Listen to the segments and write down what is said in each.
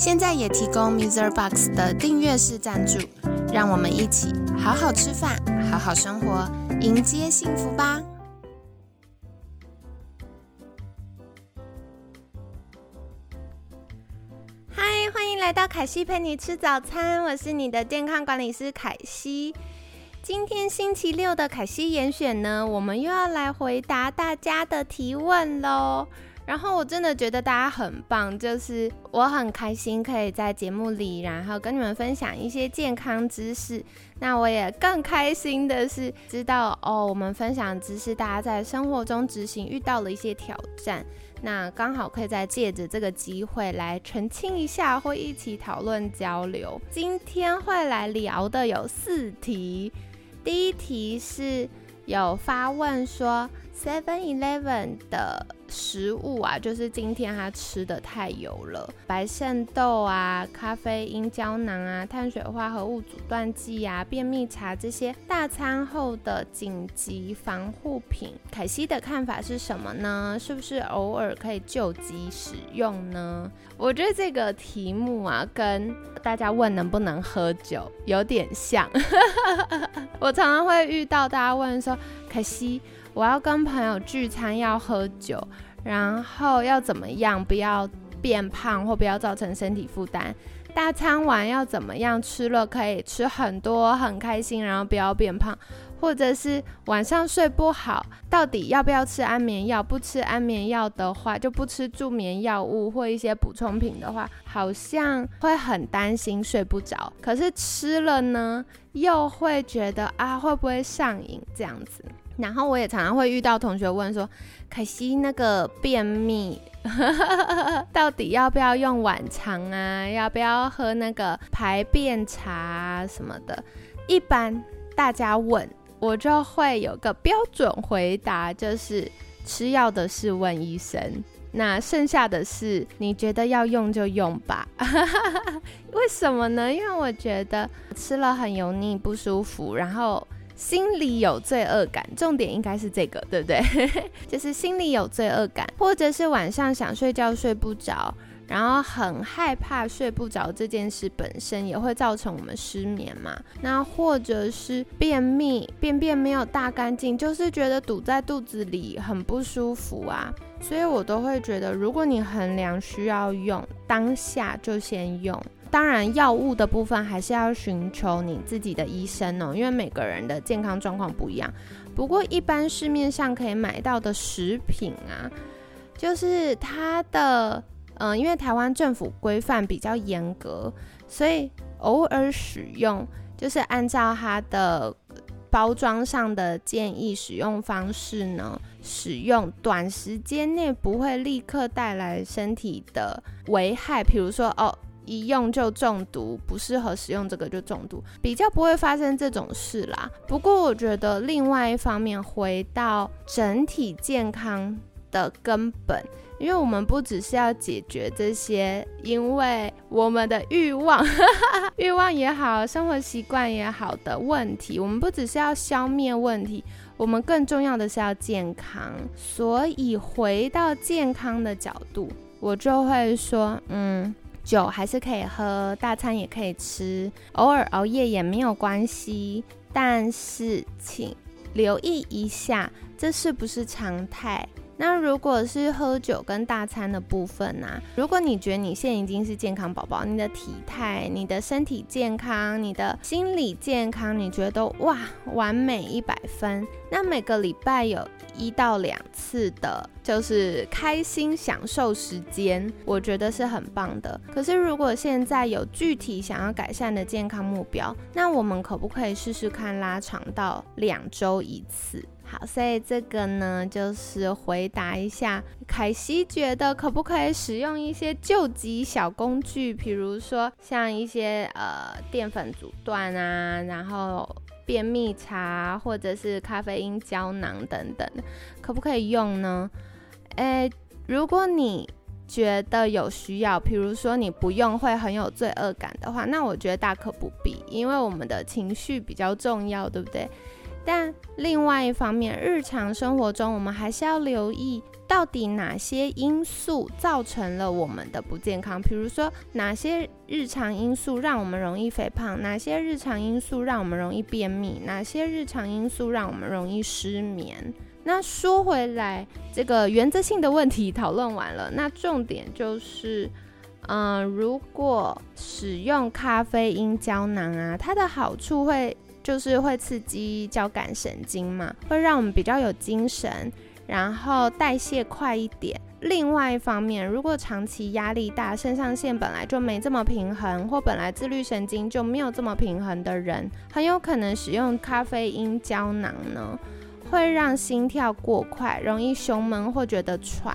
现在也提供 Mr. Box 的订阅式赞助，让我们一起好好吃饭，好好生活，迎接幸福吧！嗨，欢迎来到凯西陪你吃早餐，我是你的健康管理师凯西。今天星期六的凯西严选呢，我们又要来回答大家的提问喽。然后我真的觉得大家很棒，就是我很开心可以在节目里，然后跟你们分享一些健康知识。那我也更开心的是知道哦，我们分享知识，大家在生活中执行遇到了一些挑战。那刚好可以再借着这个机会来澄清一下，会一起讨论交流。今天会来聊的有四题，第一题是有发问说 Seven Eleven 的。食物啊，就是今天他吃的太油了，白肾豆啊、咖啡因胶囊啊、碳水化合物阻断剂啊、便秘茶这些大餐后的紧急防护品，凯西的看法是什么呢？是不是偶尔可以救急使用呢？我觉得这个题目啊，跟大家问能不能喝酒有点像。我常常会遇到大家问说，凯西。我要跟朋友聚餐，要喝酒，然后要怎么样？不要变胖或不要造成身体负担。大餐完要怎么样？吃了可以吃很多，很开心，然后不要变胖。或者是晚上睡不好，到底要不要吃安眠药？不吃安眠药的话，就不吃助眠药物或一些补充品的话，好像会很担心睡不着。可是吃了呢，又会觉得啊，会不会上瘾这样子？然后我也常常会遇到同学问说：“可惜那个便秘，到底要不要用晚肠啊？要不要喝那个排便茶什么的？”一般大家问我就会有个标准回答，就是吃药的是问医生，那剩下的是你觉得要用就用吧。为什么呢？因为我觉得吃了很油腻不舒服，然后。心里有罪恶感，重点应该是这个，对不对？就是心里有罪恶感，或者是晚上想睡觉睡不着，然后很害怕睡不着这件事本身也会造成我们失眠嘛。那或者是便秘，便便没有大干净，就是觉得堵在肚子里很不舒服啊。所以我都会觉得，如果你衡量需要用，当下就先用。当然，药物的部分还是要寻求你自己的医生哦，因为每个人的健康状况不一样。不过，一般市面上可以买到的食品啊，就是它的，嗯，因为台湾政府规范比较严格，所以偶尔使用就是按照它的包装上的建议使用方式呢，使用短时间内不会立刻带来身体的危害，比如说哦。一用就中毒，不适合使用这个就中毒，比较不会发生这种事啦。不过我觉得另外一方面，回到整体健康的根本，因为我们不只是要解决这些，因为我们的欲望、欲望也好，生活习惯也好的问题，我们不只是要消灭问题，我们更重要的是要健康。所以回到健康的角度，我就会说，嗯。酒还是可以喝，大餐也可以吃，偶尔熬夜也没有关系。但是请留意一下，这是不是常态？那如果是喝酒跟大餐的部分呢？如果你觉得你现在已经是健康宝宝，你的体态、你的身体健康、你的心理健康，你觉得哇完美一百分，那每个礼拜有一到两次的，就是开心享受时间，我觉得是很棒的。可是如果现在有具体想要改善的健康目标，那我们可不可以试试看拉长到两周一次？好，所以这个呢，就是回答一下凯西觉得可不可以使用一些救急小工具，比如说像一些呃淀粉阻断啊，然后便秘茶或者是咖啡因胶囊等等，可不可以用呢？诶，如果你觉得有需要，比如说你不用会很有罪恶感的话，那我觉得大可不必，因为我们的情绪比较重要，对不对？但另外一方面，日常生活中我们还是要留意，到底哪些因素造成了我们的不健康。比如说，哪些日常因素让我们容易肥胖？哪些日常因素让我们容易便秘？哪些日常因素让我们容易失眠？那说回来，这个原则性的问题讨论完了，那重点就是，嗯，如果使用咖啡因胶囊啊，它的好处会。就是会刺激交感神经嘛，会让我们比较有精神，然后代谢快一点。另外一方面，如果长期压力大，肾上腺本来就没这么平衡，或本来自律神经就没有这么平衡的人，很有可能使用咖啡因胶囊呢，会让心跳过快，容易胸闷或觉得喘，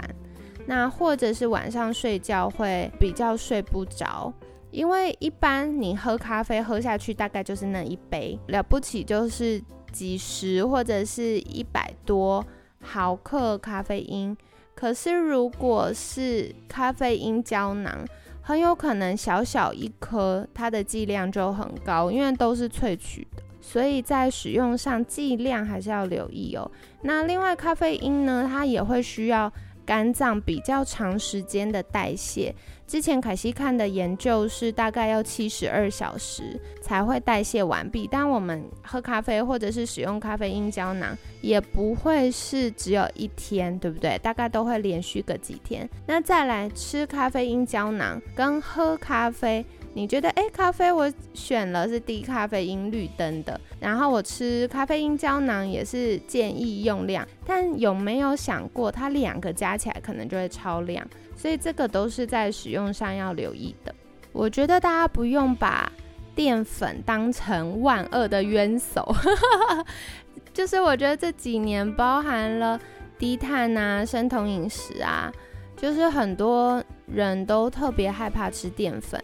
那或者是晚上睡觉会比较睡不着。因为一般你喝咖啡喝下去大概就是那一杯，了不起就是几十或者是一百多毫克咖啡因。可是如果是咖啡因胶囊，很有可能小小一颗它的剂量就很高，因为都是萃取，所以在使用上剂量还是要留意哦。那另外咖啡因呢，它也会需要。肝脏比较长时间的代谢，之前凯西看的研究是大概要七十二小时才会代谢完毕。但我们喝咖啡或者是使用咖啡因胶囊，也不会是只有一天，对不对？大概都会连续个几天。那再来吃咖啡因胶囊跟喝咖啡。你觉得哎，咖啡我选了是低咖啡因绿灯的，然后我吃咖啡因胶囊也是建议用量，但有没有想过它两个加起来可能就会超量，所以这个都是在使用上要留意的。我觉得大家不用把淀粉当成万恶的冤首，就是我觉得这几年包含了低碳啊、生酮饮食啊，就是很多人都特别害怕吃淀粉。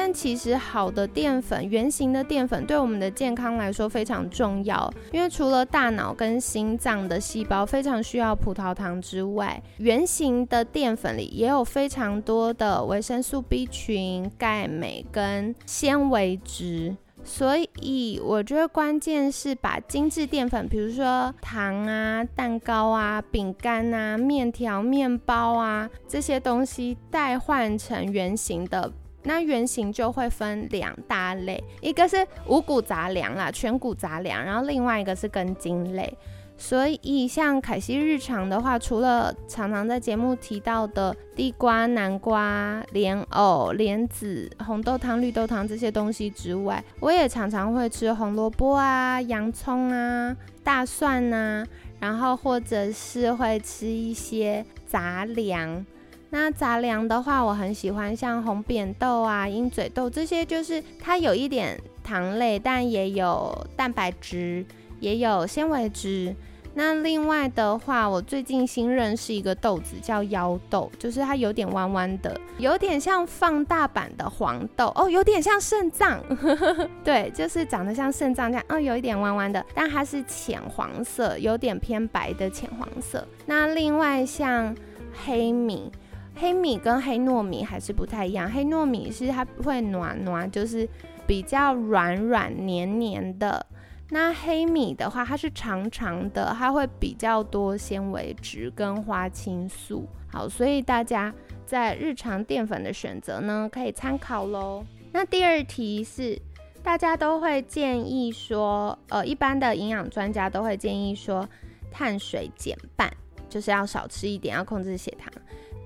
但其实好的淀粉，圆形的淀粉对我们的健康来说非常重要，因为除了大脑跟心脏的细胞非常需要葡萄糖之外，圆形的淀粉里也有非常多的维生素 B 群、钙、镁跟纤维质。所以我觉得关键是把精致淀粉，比如说糖啊、蛋糕啊、饼干啊、面条、面包啊这些东西，代换成圆形的。那原型就会分两大类，一个是五谷杂粮啦，全谷杂粮，然后另外一个是根茎类。所以像凯西日常的话，除了常常在节目提到的地瓜、南瓜、莲藕、莲子、红豆汤、绿豆汤这些东西之外，我也常常会吃红萝卜啊、洋葱啊、大蒜啊，然后或者是会吃一些杂粮。那杂粮的话，我很喜欢像红扁豆啊、鹰嘴豆这些，就是它有一点糖类，但也有蛋白质，也有纤维质。那另外的话，我最近新认识一个豆子叫腰豆，就是它有点弯弯的，有点像放大版的黄豆哦，有点像肾脏，对，就是长得像肾脏这样，哦，有一点弯弯的，但它是浅黄色，有点偏白的浅黄色。那另外像黑米。黑米跟黑糯米还是不太一样，黑糯米是它会暖暖，就是比较软软黏黏的。那黑米的话，它是长长的，它会比较多纤维质跟花青素。好，所以大家在日常淀粉的选择呢，可以参考喽。那第二题是，大家都会建议说，呃，一般的营养专家都会建议说，碳水减半，就是要少吃一点，要控制血糖。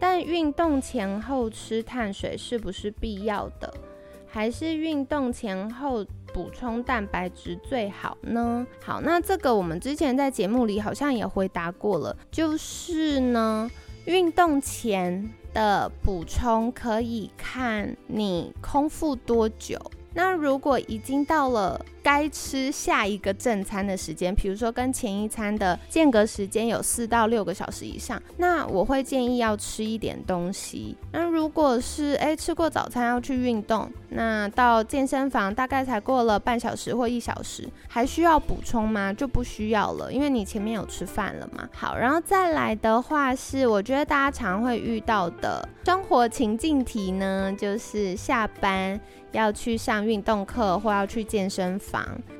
但运动前后吃碳水是不是必要的？还是运动前后补充蛋白质最好呢？好，那这个我们之前在节目里好像也回答过了，就是呢，运动前的补充可以看你空腹多久。那如果已经到了该吃下一个正餐的时间，比如说跟前一餐的间隔时间有四到六个小时以上，那我会建议要吃一点东西。那如果是诶吃过早餐要去运动，那到健身房大概才过了半小时或一小时，还需要补充吗？就不需要了，因为你前面有吃饭了嘛。好，然后再来的话是，我觉得大家常会遇到的生活情境题呢，就是下班。要去上运动课或要去健身房，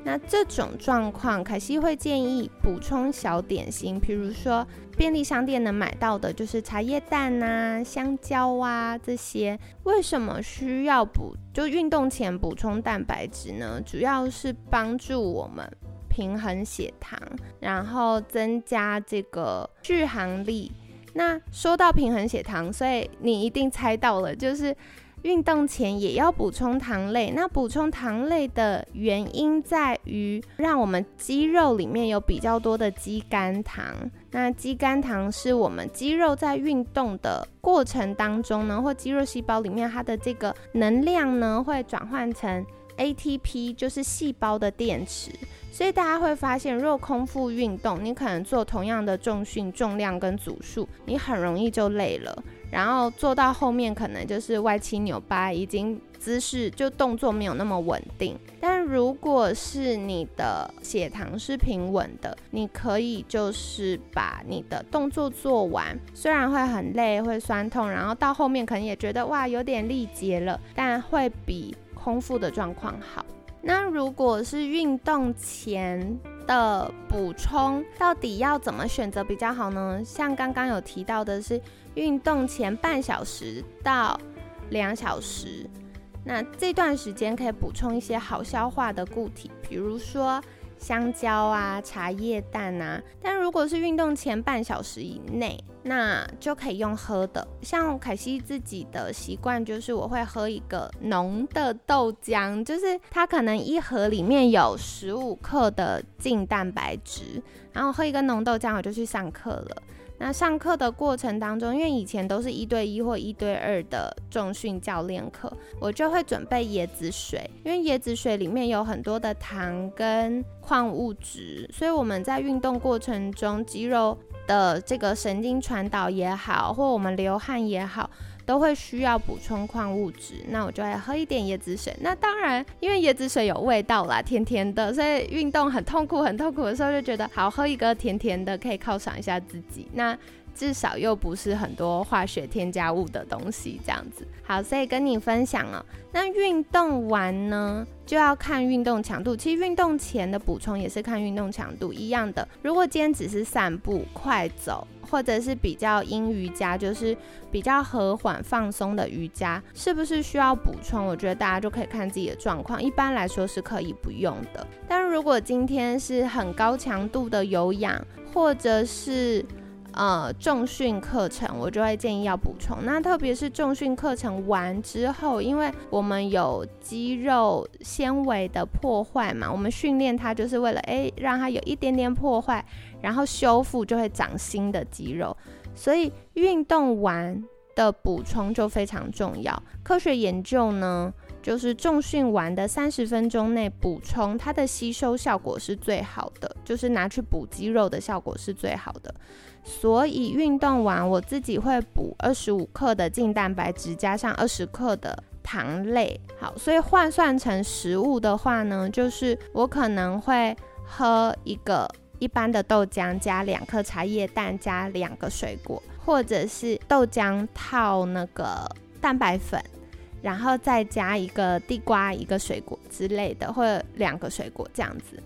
那这种状况，凯西会建议补充小点心，比如说便利商店能买到的，就是茶叶蛋啊、香蕉啊这些。为什么需要补？就运动前补充蛋白质呢？主要是帮助我们平衡血糖，然后增加这个续航力。那说到平衡血糖，所以你一定猜到了，就是。运动前也要补充糖类，那补充糖类的原因在于让我们肌肉里面有比较多的肌酐糖。那肌酐糖是我们肌肉在运动的过程当中呢，或肌肉细胞里面它的这个能量呢，会转换成 ATP，就是细胞的电池。所以大家会发现，若空腹运动，你可能做同样的重训、重量跟组数，你很容易就累了。然后做到后面可能就是歪七扭八，已经姿势就动作没有那么稳定。但如果是你的血糖是平稳的，你可以就是把你的动作做完，虽然会很累、会酸痛，然后到后面可能也觉得哇有点力竭了，但会比空腹的状况好。那如果是运动前的补充，到底要怎么选择比较好呢？像刚刚有提到的是。运动前半小时到两小时，那这段时间可以补充一些好消化的固体，比如说香蕉啊、茶叶蛋啊。但如果是运动前半小时以内，那就可以用喝的。像凯西自己的习惯就是，我会喝一个浓的豆浆，就是它可能一盒里面有十五克的净蛋白质，然后喝一个浓豆浆，我就去上课了。那上课的过程当中，因为以前都是一对一或一对二的重训教练课，我就会准备椰子水，因为椰子水里面有很多的糖跟矿物质，所以我们在运动过程中，肌肉的这个神经传导也好，或我们流汗也好。都会需要补充矿物质，那我就会喝一点椰子水。那当然，因为椰子水有味道啦，甜甜的，所以运动很痛苦、很痛苦的时候，就觉得好喝一个甜甜的，可以犒赏一下自己。那至少又不是很多化学添加物的东西，这样子。好，所以跟你分享哦。那运动完呢，就要看运动强度。其实运动前的补充也是看运动强度一样的。如果今天只是散步、快走。或者是比较阴瑜伽，就是比较和缓放松的瑜伽，是不是需要补充？我觉得大家就可以看自己的状况。一般来说是可以不用的。但如果今天是很高强度的有氧，或者是呃重训课程，我就会建议要补充。那特别是重训课程完之后，因为我们有肌肉纤维的破坏嘛，我们训练它就是为了诶让它有一点点破坏。然后修复就会长新的肌肉，所以运动完的补充就非常重要。科学研究呢，就是重训完的三十分钟内补充，它的吸收效果是最好的，就是拿去补肌肉的效果是最好的。所以运动完我自己会补二十五克的净蛋白质，加上二十克的糖类。好，所以换算成食物的话呢，就是我可能会喝一个。一般的豆浆加两颗茶叶蛋加两个水果，或者是豆浆套那个蛋白粉，然后再加一个地瓜一个水果之类的，或者两个水果这样子。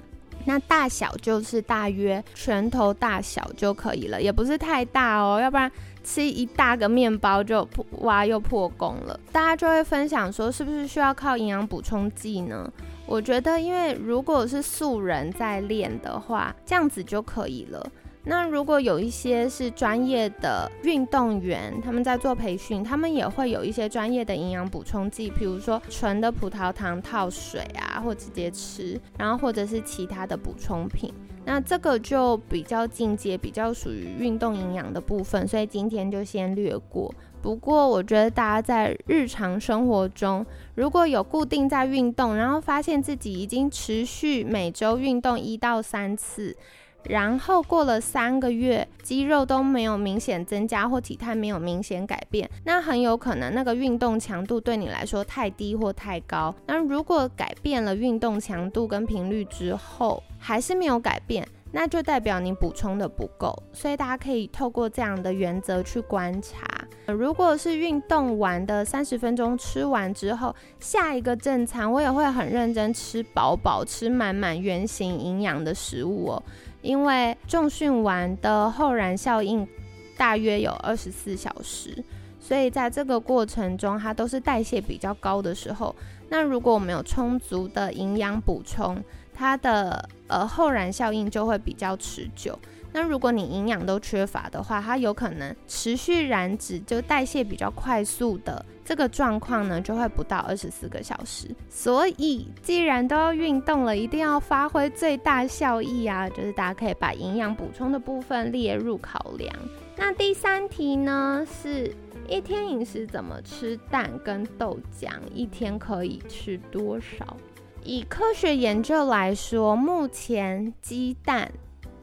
那大小就是大约拳头大小就可以了，也不是太大哦，要不然吃一大个面包就破哇又破功了。大家就会分享说，是不是需要靠营养补充剂呢？我觉得，因为如果是素人在练的话，这样子就可以了。那如果有一些是专业的运动员，他们在做培训，他们也会有一些专业的营养补充剂，比如说纯的葡萄糖套水啊，或直接吃，然后或者是其他的补充品。那这个就比较进阶，比较属于运动营养的部分，所以今天就先略过。不过我觉得大家在日常生活中，如果有固定在运动，然后发现自己已经持续每周运动一到三次，然后过了三个月，肌肉都没有明显增加或体态没有明显改变，那很有可能那个运动强度对你来说太低或太高。那如果改变了运动强度跟频率之后，还是没有改变。那就代表你补充的不够，所以大家可以透过这样的原则去观察。如果是运动完的三十分钟吃完之后，下一个正餐我也会很认真吃饱饱、吃满满圆形营养的食物哦，因为重训完的后燃效应大约有二十四小时，所以在这个过程中它都是代谢比较高的时候。那如果我们有充足的营养补充，它的呃后燃效应就会比较持久。那如果你营养都缺乏的话，它有可能持续燃脂就代谢比较快速的这个状况呢，就会不到二十四个小时。所以既然都要运动了，一定要发挥最大效益啊！就是大家可以把营养补充的部分列入考量。那第三题呢，是一天饮食怎么吃蛋跟豆浆？一天可以吃多少？以科学研究来说，目前鸡蛋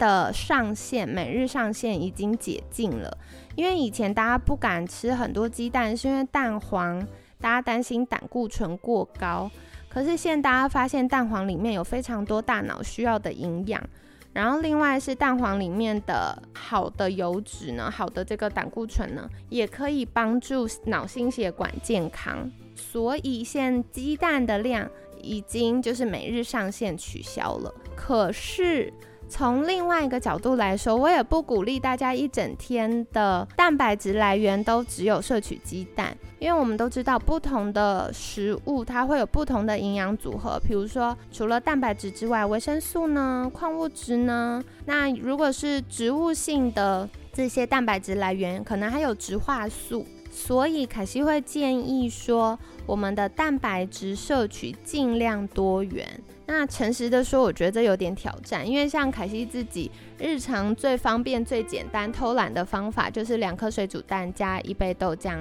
的上限每日上限已经解禁了。因为以前大家不敢吃很多鸡蛋，是因为蛋黄大家担心胆固醇过高。可是现在大家发现蛋黄里面有非常多大脑需要的营养，然后另外是蛋黄里面的好的油脂呢，好的这个胆固醇呢，也可以帮助脑心血管健康。所以现鸡蛋的量。已经就是每日上限取消了。可是从另外一个角度来说，我也不鼓励大家一整天的蛋白质来源都只有摄取鸡蛋，因为我们都知道不同的食物它会有不同的营养组合。比如说，除了蛋白质之外，维生素呢、矿物质呢，那如果是植物性的这些蛋白质来源，可能还有植化素。所以凯西会建议说，我们的蛋白质摄取尽量多元。那诚实的说，我觉得这有点挑战，因为像凯西自己日常最方便、最简单、偷懒的方法，就是两颗水煮蛋加一杯豆浆。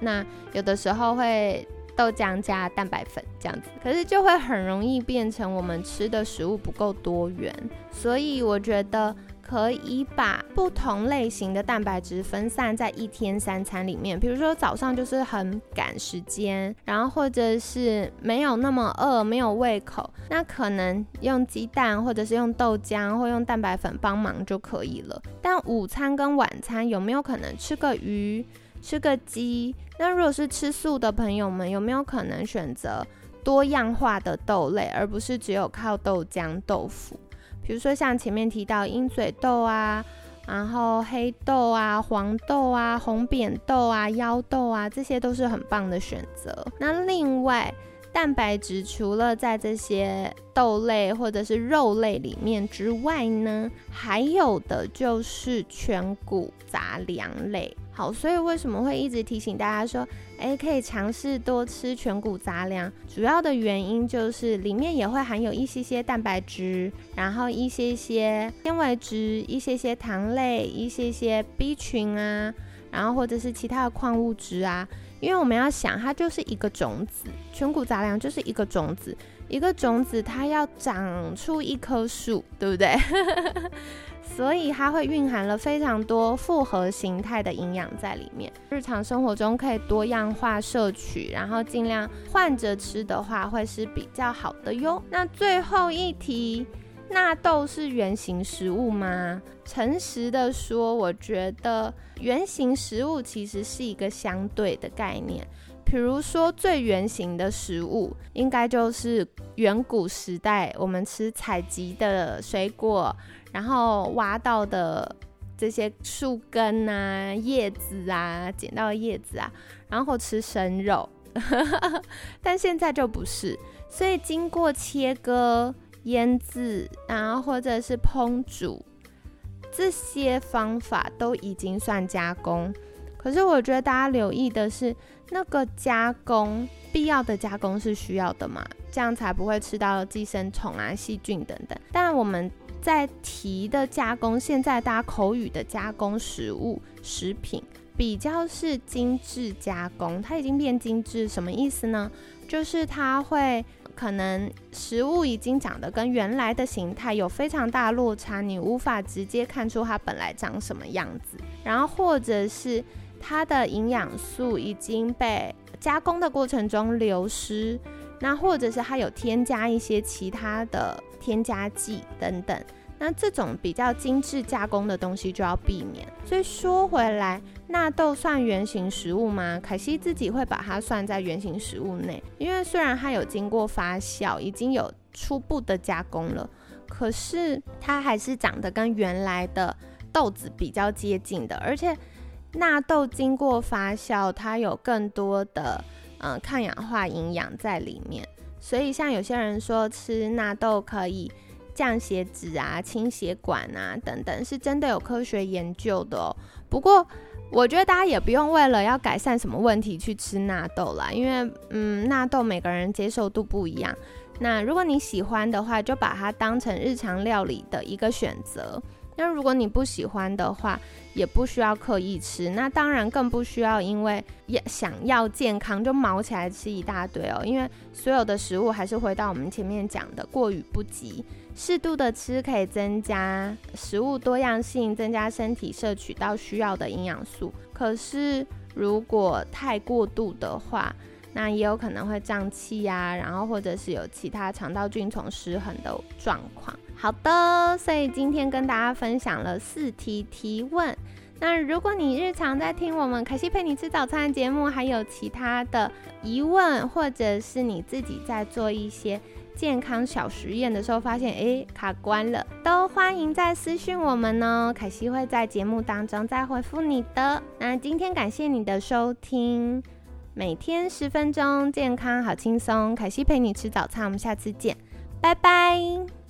那有的时候会豆浆加蛋白粉这样子，可是就会很容易变成我们吃的食物不够多元。所以我觉得。可以把不同类型的蛋白质分散在一天三餐里面，比如说早上就是很赶时间，然后或者是没有那么饿、没有胃口，那可能用鸡蛋或者是用豆浆或用蛋白粉帮忙就可以了。但午餐跟晚餐有没有可能吃个鱼、吃个鸡？那如果是吃素的朋友们，有没有可能选择多样化的豆类，而不是只有靠豆浆、豆腐？比如说像前面提到鹰嘴豆啊，然后黑豆啊、黄豆啊、红扁豆啊、腰豆啊，这些都是很棒的选择。那另外，蛋白质除了在这些豆类或者是肉类里面之外呢，还有的就是全谷杂粮类。好，所以为什么会一直提醒大家说，诶，可以尝试多吃全谷杂粮？主要的原因就是里面也会含有一些些蛋白质，然后一些些纤维质，一些些糖类，一些些 B 群啊，然后或者是其他的矿物质啊。因为我们要想，它就是一个种子，全谷杂粮就是一个种子，一个种子它要长出一棵树，对不对？所以它会蕴含了非常多复合形态的营养在里面。日常生活中可以多样化摄取，然后尽量换着吃的话，会是比较好的哟。那最后一题，纳豆是圆形食物吗？诚实的说，我觉得圆形食物其实是一个相对的概念。比如说，最圆形的食物，应该就是远古时代我们吃采集的水果。然后挖到的这些树根啊、叶子啊、捡到的叶子啊，然后吃生肉，但现在就不是，所以经过切割、腌制，然后或者是烹煮，这些方法都已经算加工。可是我觉得大家留意的是，那个加工必要的加工是需要的嘛？这样才不会吃到寄生虫啊、细菌等等。但我们在提的加工，现在大家口语的加工食物、食品，比较是精致加工，它已经变精致，什么意思呢？就是它会可能食物已经长得跟原来的形态有非常大落差，你无法直接看出它本来长什么样子，然后或者是。它的营养素已经被加工的过程中流失，那或者是它有添加一些其他的添加剂等等，那这种比较精致加工的东西就要避免。所以说回来，纳豆算原型食物吗？凯西自己会把它算在原型食物内，因为虽然它有经过发酵，已经有初步的加工了，可是它还是长得跟原来的豆子比较接近的，而且。纳豆经过发酵，它有更多的嗯抗氧化营养在里面，所以像有些人说吃纳豆可以降血脂啊、清血管啊等等，是真的有科学研究的哦。不过我觉得大家也不用为了要改善什么问题去吃纳豆啦，因为嗯纳豆每个人接受度不一样。那如果你喜欢的话，就把它当成日常料理的一个选择。那如果你不喜欢的话，也不需要刻意吃。那当然更不需要因为要想要健康就毛起来吃一大堆哦。因为所有的食物还是回到我们前面讲的，过与不及，适度的吃可以增加食物多样性，增加身体摄取到需要的营养素。可是如果太过度的话，那也有可能会胀气呀，然后或者是有其他肠道菌虫失衡的状况。好的，所以今天跟大家分享了四题提问。那如果你日常在听我们凯西陪你吃早餐节目，还有其他的疑问，或者是你自己在做一些健康小实验的时候，发现诶卡关了，都欢迎在私讯我们哦，凯西会在节目当中再回复你的。那今天感谢你的收听。每天十分钟，健康好轻松。凯西陪你吃早餐，我们下次见，拜拜。